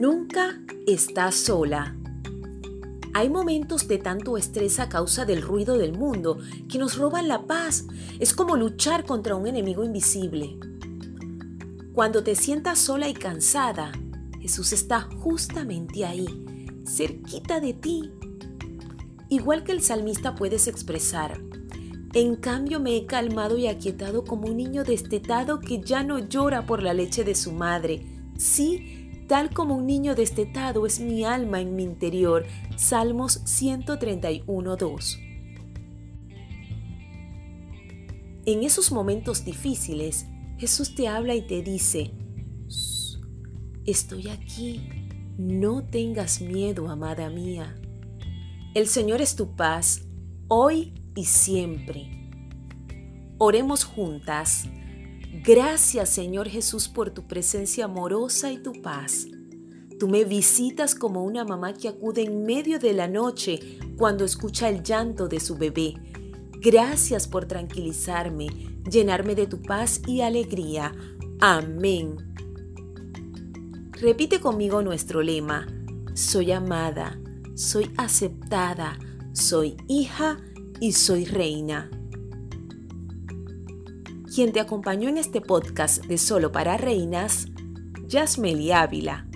Nunca estás sola. Hay momentos de tanto estrés a causa del ruido del mundo que nos roban la paz. Es como luchar contra un enemigo invisible. Cuando te sientas sola y cansada, Jesús está justamente ahí, cerquita de ti. Igual que el salmista puedes expresar, en cambio me he calmado y aquietado como un niño destetado que ya no llora por la leche de su madre. Sí, Tal como un niño destetado es mi alma en mi interior. Salmos 131.2. En esos momentos difíciles, Jesús te habla y te dice, estoy aquí, no tengas miedo, amada mía. El Señor es tu paz, hoy y siempre. Oremos juntas. Gracias Señor Jesús por tu presencia amorosa y tu paz. Tú me visitas como una mamá que acude en medio de la noche cuando escucha el llanto de su bebé. Gracias por tranquilizarme, llenarme de tu paz y alegría. Amén. Repite conmigo nuestro lema. Soy amada, soy aceptada, soy hija y soy reina. Quien te acompañó en este podcast de Solo para Reinas, Yasmeli Ávila.